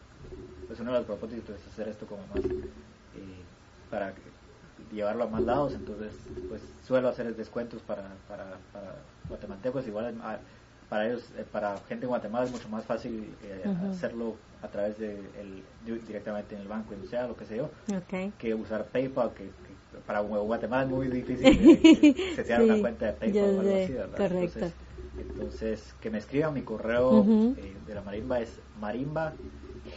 pues uno de los propósitos es hacer esto como más eh, para llevarlo a más lados. Entonces pues suelo hacer descuentos para, para, para guatemaltecos. Igual para ellos eh, para gente en Guatemala es mucho más fácil eh, hacerlo a través de el, directamente en el banco sea lo que sea yo que usar PayPal que, para Guatemala es muy difícil se sea una cuenta de PayPal o algo así Correcto. Entonces, que me escriban mi correo de la marimba es marimba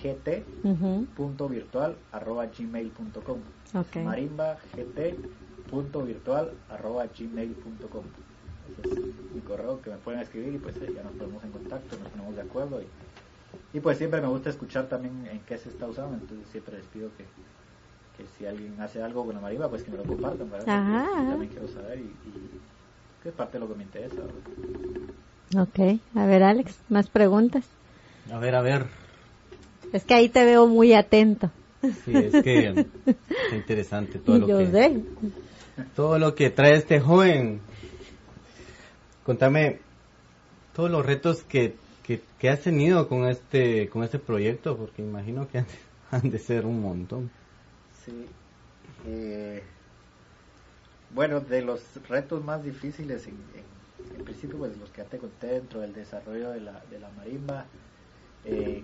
gt.virtual arroba gmail.com okay. marimba gt.virtual arroba gmail.com ese es mi correo que me pueden escribir y pues ya nos ponemos en contacto, nos ponemos de acuerdo y, y pues siempre me gusta escuchar también en qué se está usando, entonces siempre les pido que, que si alguien hace algo con la marimba pues que me lo compartan, ¿verdad? también quiero saber y, que es parte de lo que me interesa. Ok, a ver Alex, más preguntas. A ver, a ver, es que ahí te veo muy atento. Sí, es que es interesante todo lo que todo lo que trae este joven. Contame todos los retos que, que, has tenido con este con este proyecto, porque imagino que han, de ser un montón. Sí. Eh, bueno, de los retos más difíciles, en, en, principio, pues los que ya te conté dentro del desarrollo de la, de la marimba, eh,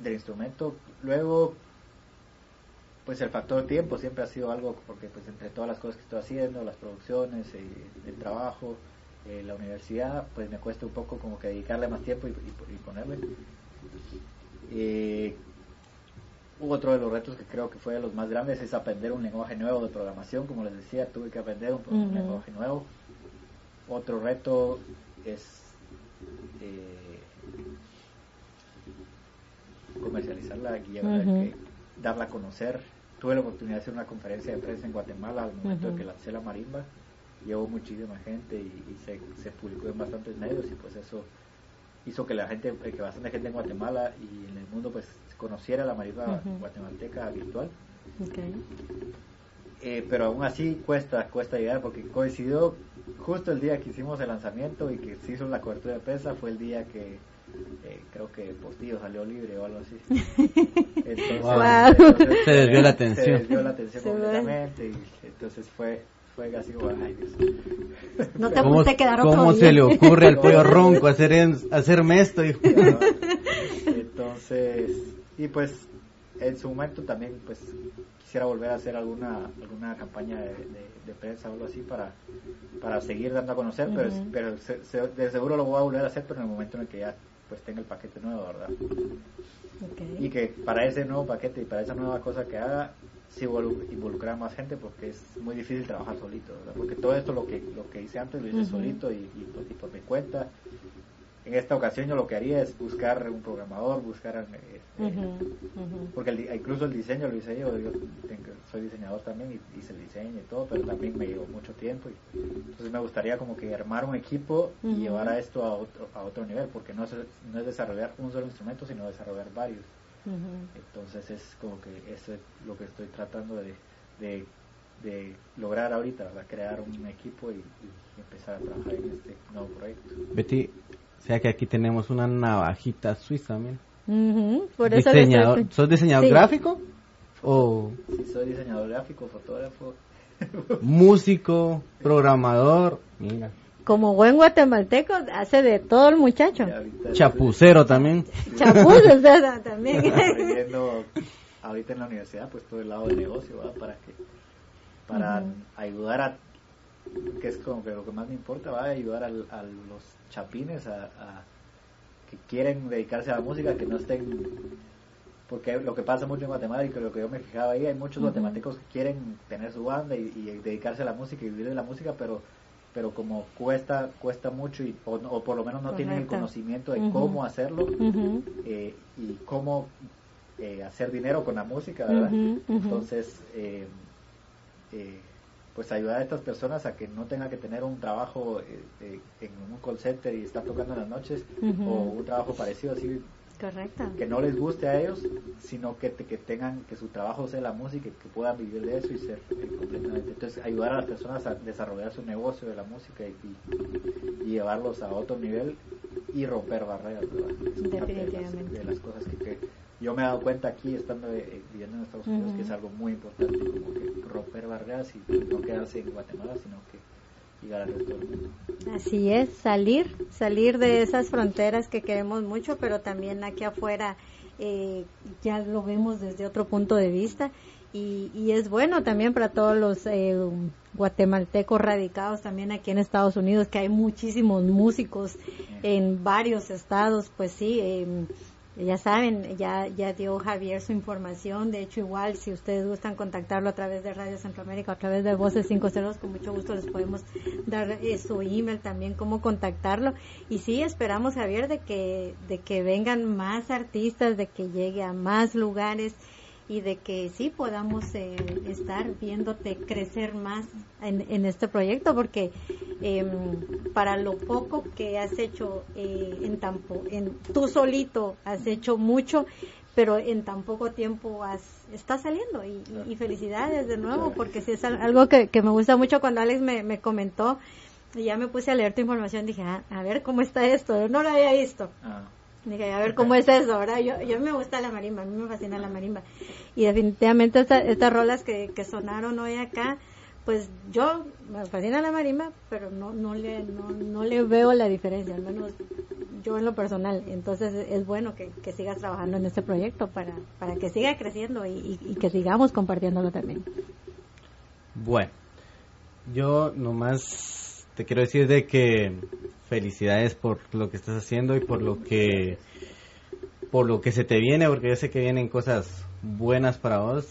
del instrumento. Luego, pues el factor tiempo siempre ha sido algo, porque pues entre todas las cosas que estoy haciendo, las producciones, eh, el trabajo, eh, la universidad, pues me cuesta un poco como que dedicarle más tiempo y, y, ponerle. Eh, otro de los retos que creo que fue de los más grandes es aprender un lenguaje nuevo de programación, como les decía, tuve que aprender un, lenguaje nuevo. Otro reto es eh, comercializarla y darla a conocer. Tuve la oportunidad de hacer una conferencia de prensa en Guatemala al momento de que lancé la marimba. Llevó muchísima gente y, se, se, publicó en bastantes medios y pues eso hizo que la gente, que bastante gente en Guatemala y en el mundo pues conociera la marimba guatemalteca virtual. Eh, pero aún así cuesta, cuesta llegar porque coincidió justo el día que hicimos el lanzamiento y que se hizo la cobertura de prensa, fue el día que eh, creo que Postillo salió libre o algo así. Entonces, se desvió la atención. Se desvió la atención completamente y entonces fue fue así, ay, No te ¿Cómo, quedar ¿Cómo se le ocurre al pollo ronco hacer, en, hacerme esto? Entonces, y pues en su momento también pues quisiera volver a hacer alguna alguna campaña de, de, prensa o algo así para para seguir dando a conocer, pero, pero de seguro lo voy a volver a hacer, pero en el momento en el que ya pues tenga el paquete nuevo, ¿verdad? Y que para ese nuevo paquete y para esa nueva cosa que haga, sí involucrar a más gente porque es muy difícil trabajar solito, ¿verdad? Porque todo esto lo que lo que hice antes lo hice solito y, y, por mi cuenta en esta ocasión yo lo que haría es buscar un programador, buscar, este, porque incluso el diseño lo hice yo, yo soy diseñador también y hice el diseño y todo, pero también me llevó mucho tiempo. Y, entonces me gustaría como que armar un equipo y llevar a esto a otro, a otro nivel, porque no es, no es desarrollar un solo instrumento, sino desarrollar varios. Entonces es como que eso es lo que estoy tratando de, de de lograr ahorita, ¿verdad? crear un equipo y, y empezar a trabajar en este nuevo proyecto. Betty, o sea que aquí tenemos una navajita suiza, mira. Ujú, Por eso diseñador, estoy- ¿Sos diseñador Sí. gráfico? ¿O Sí, soy diseñador gráfico, fotógrafo. músico, programador? Mira. Como buen guatemalteco, hace de todo el muchacho. Chapucero también. Chapuz, o sea, también. aprendiendo ahorita en la universidad, pues todo el lado del negocio, ¿verdad? Para que, para Ujú. ayudar a, que es como que lo que más me importa, va a ayudar al- a, los chapines a, a- que quieren dedicarse a la música, que no estén, porque lo que pasa mucho en Guatemala y que lo que yo me fijaba ahí, hay muchos guatemaltecos que quieren tener su banda y, y dedicarse a la música y vivir de la música, pero pero como cuesta cuesta mucho y, o, o por lo menos no tienen el conocimiento de cómo hacerlo eh, y cómo eh, hacer dinero con la música, ¿verdad? Entonces, eh, eh, pues ayudar a estas personas a que no tengan que tener un trabajo eh, eh, en un call center y estar tocando en las noches o un trabajo parecido así Correcto. que no les guste a ellos, sino que, que tengan que su trabajo sea la música y que puedan vivir de eso y ser eh, completamente. Entonces, ayudar a las personas a desarrollar su negocio de la música y, y- y llevarlos a otro nivel y romper barreras, ¿verdad? Es parte de las- Definitivamente. De las, cosas que, que yo me he dado cuenta aquí, estando eh, viviendo en Estados Unidos, que es algo muy importante, como que romper barreras y no quedarse en Guatemala, sino que llegar al resto del mundo. Así es, salir, salir de esas fronteras que queremos mucho, pero también aquí afuera eh, ya lo vemos desde otro punto de vista y, y es bueno también para todos los eh, guatemaltecos radicados también aquí en Estados Unidos, que hay muchísimos músicos en varios estados, pues sí. eh, ya saben, ya, ya dio Javier su información. De hecho, igual, si ustedes gustan contactarlo a través de Radio Centroamérica, a través de Voces 50, con mucho gusto les podemos dar eh, su email también, cómo contactarlo. Y sí, esperamos, Javier, de que, de que vengan más artistas, de que llegue a más lugares y de que sí podamos eh, estar viéndote crecer más en, en este proyecto porque em, para lo poco que has hecho eh, en tan en tú solito has hecho mucho pero en tan poco tiempo has está saliendo. Y, y- felicidades de nuevo porque sí es al- algo que, que me gusta mucho. Cuando Alex me, me comentó y ya me puse a leer tu información dije "Ah, a ver cómo está esto no lo había visto Ah, Dije, a ver cómo es eso, ¿verdad? Yo, yo me gusta la marimba, a mí me fascina la marimba. Y definitivamente esta- estas rolas que, que sonaron hoy acá, pues yo me fascina la marimba, pero no, no, le, no, no le veo la diferencia, al menos yo en lo personal. Entonces es bueno que, que sigas trabajando en este proyecto para, para que siga creciendo y, y- y que sigamos compartiéndolo también. Bueno, yo nomás te quiero decir de que felicidades por lo que estás haciendo y por lo que por lo que se te viene, porque yo sé que vienen cosas buenas para vos.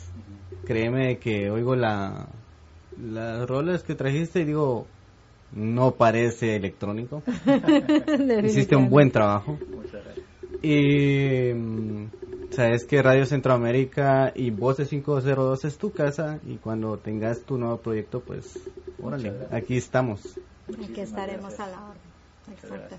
Créeme que oigo la las rolas que trajiste y digo no parece electrónico. Hiciste un buen trabajo. Y mm, sabes que Radio Centroamérica y Voces 502 es tu casa y cuando tengas tu nuevo proyecto, pues órale, aquí estamos. Aquí estaremos gracias. a la orden. Exacto.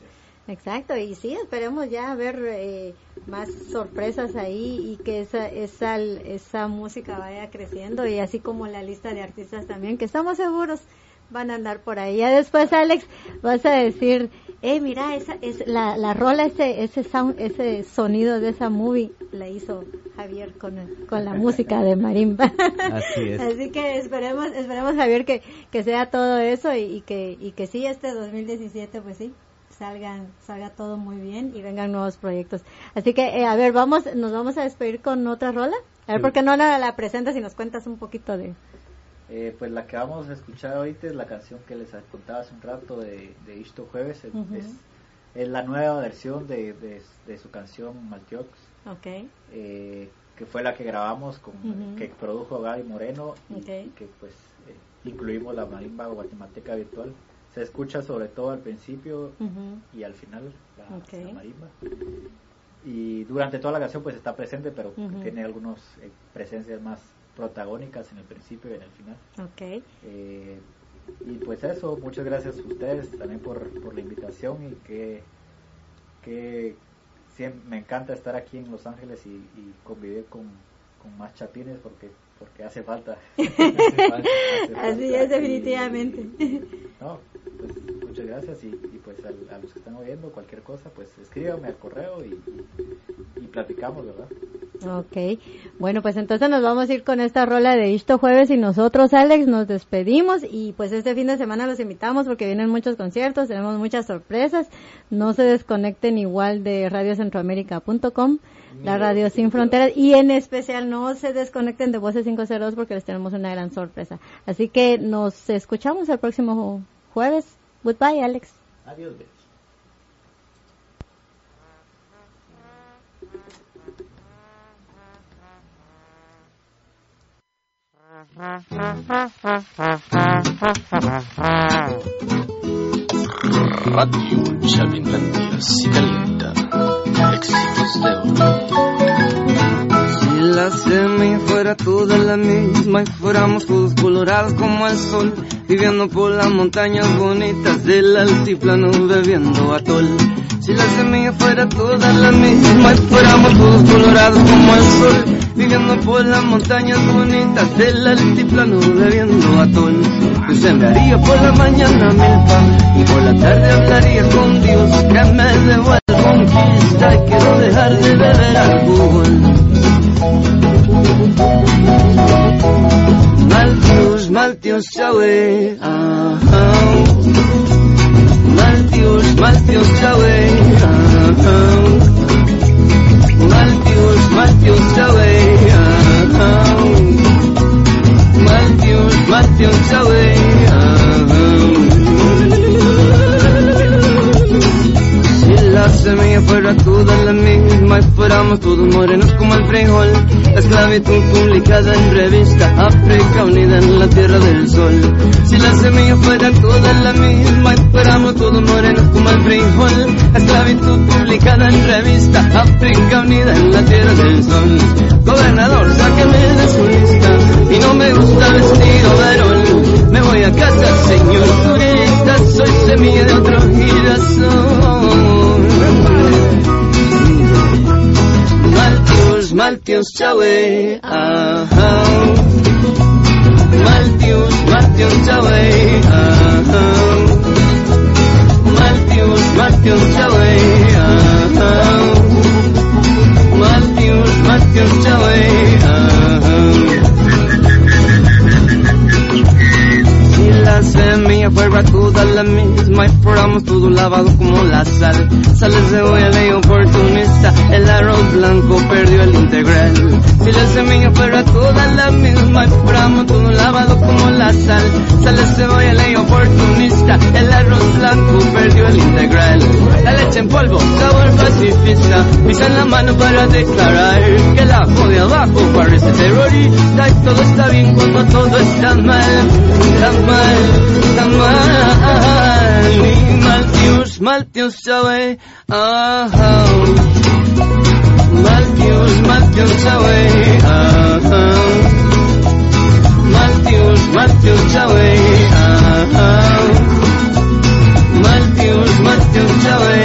Exacto, y sí, esperemos ya ver eh, más sorpresas ahí y que esa, esa, esa música vaya creciendo y así como la lista de artistas también, que estamos seguros van a andar por ahí. Ya después, Alex, vas a decir, eh, mira, esa es la, la rola, ese, ese sound, ese sonido de esa movie la hizo Javier con, con la música de marimba. Así es. Así que esperemos, esperemos Javier que, que sea todo eso y, y que, y que sí este 2017 pues sí salgan, salga todo muy bien y vengan nuevos proyectos. Así que eh, a ver, vamos, nos vamos a despedir con otra rola. A ver, Sí. ¿por qué no la, la presentas y nos cuentas un poquito de... Eh, pues la que vamos a escuchar ahorita es la canción que les contaba hace un rato de, de Isto Jueves. Es, Ujú. es, es la nueva versión de, de, de su canción Maltiox, Ok, eh, que fue la que grabamos, con, que produjo Gaby Moreno y, y que pues eh, incluimos la marimba guatemalteca virtual. Se escucha sobre todo al principio y al final la, marimba. Y durante toda la canción pues está presente, pero tiene algunas presencias más protagónicas en el principio y en el final. ok. Eh, y pues eso, muchas gracias a ustedes también por, por la invitación y que, que siem- me encanta estar aquí en Los Ángeles y, y convivir con, con más chapines porque porque hace falta. Así es, definitivamente. No, pues muchas gracias y, pues a, los que están oyendo cualquier cosa, pues escríbanme al correo y, y, platicamos, ¿verdad? Ok, bueno pues entonces nos vamos a ir con esta rola de Isto Jueves y nosotros Alex nos despedimos y pues este fin de semana los invitamos porque vienen muchos conciertos, tenemos muchas sorpresas, no se desconecten igual de radiocentroamérica.com la radio sin fronteras y en especial no se desconecten de Voces 502 porque les tenemos una gran sorpresa. Así que nos escuchamos el próximo jueves. Goodbye, Alex. Adiós. Radio Chavinlandia si calienta. Éxitos de Si la semilla fuera toda la misma y fuéramos todos colorados como el sol, viviendo por las montañas bonitas del altiplano bebiendo atol. Si la semilla fuera toda la misma y fuéramos todos colorados como el sol, viviendo por las montañas bonitas del altiplano bebiendo atol. Yo sembraría por la mañana milpa y por la tarde hablaría con Dios que me devuelva conquista y quiero dejar de beber alcohol. Maltius, Maltius, Yahweh, ah, ah. Maltius, Maltius, Yahweh, ah. Maltius, Maltius, Yahweh, ah. Maltius, Maltius, Yahweh, ah, la semilla fuera toda la misma y todos morenos como el frijol. La esclavitud publicada en revista África unida en la tierra del sol. Si la semilla fuera toda la misma y fuéramos todos morenos como el frijol. La esclavitud publicada en revista África unida en la tierra del sol. Gobernador, sáqueme de su lista y no me gusta vestido verón. Me voy a casa, señor turista, soy semilla de otro girasol. Maltius, Chaway, aha. Maltius, Maltius, Chaway, aha. Maltius, Maltius, Chaway, aha. Maltius, Maltius, semilla fuera toda la misma y fuéramos todo lavado como la sal. Sales de huele oportunista, el arroz blanco perdió el integral. Si la semilla fuera toda la misma y fuéramos todo lavado como la sal. Sales de huele oportunista, el arroz blanco perdió el integral. La leche en polvo, sabor pacifista, pisa en la mano para declarar que la de abajo parece terrorista y todo está bien cuando todo está mal, está mal. Tamani Maltius, Maltius away. Ah, Maltius, Maltius away. Ah, Maltius, Maltius away. Ah, Maltius, Maltius away.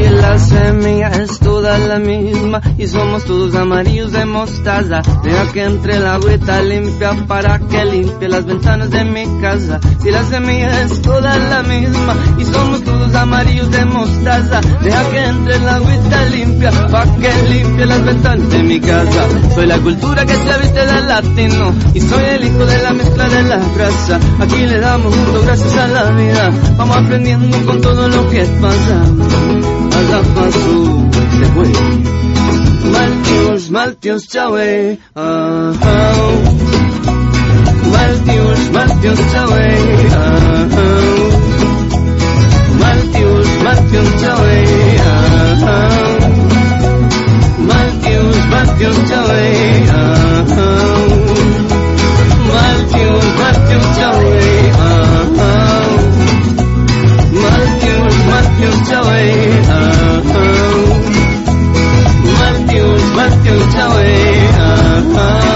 La semilla es toda la misma y somos todos amarillos de mostaza. Deja que entre la agüita limpia para que limpie las ventanas de mi casa. Si la semilla es toda la misma y somos todos amarillos de mostaza. Deja que entre la agüita limpia para que limpie las ventanas de mi casa. Soy la cultura que se viste de latino y soy el hijo de la mezcla de la grasa. Aquí le damos mucho gracias a la vida. Vamos aprendiendo con todo lo que pasa paso se fue. Maltius, Maltius, Chaway, ah, ah. Maltius, Maltius, Chaway, ah, ah. Maltius, Maltius, Chaway, ah, ah. Maltius, Maltius, ah, ah. Maltius, Maltius, Chaway, Uh-huh. Matthew, Matthew, Matthew, Matthew, uh-huh.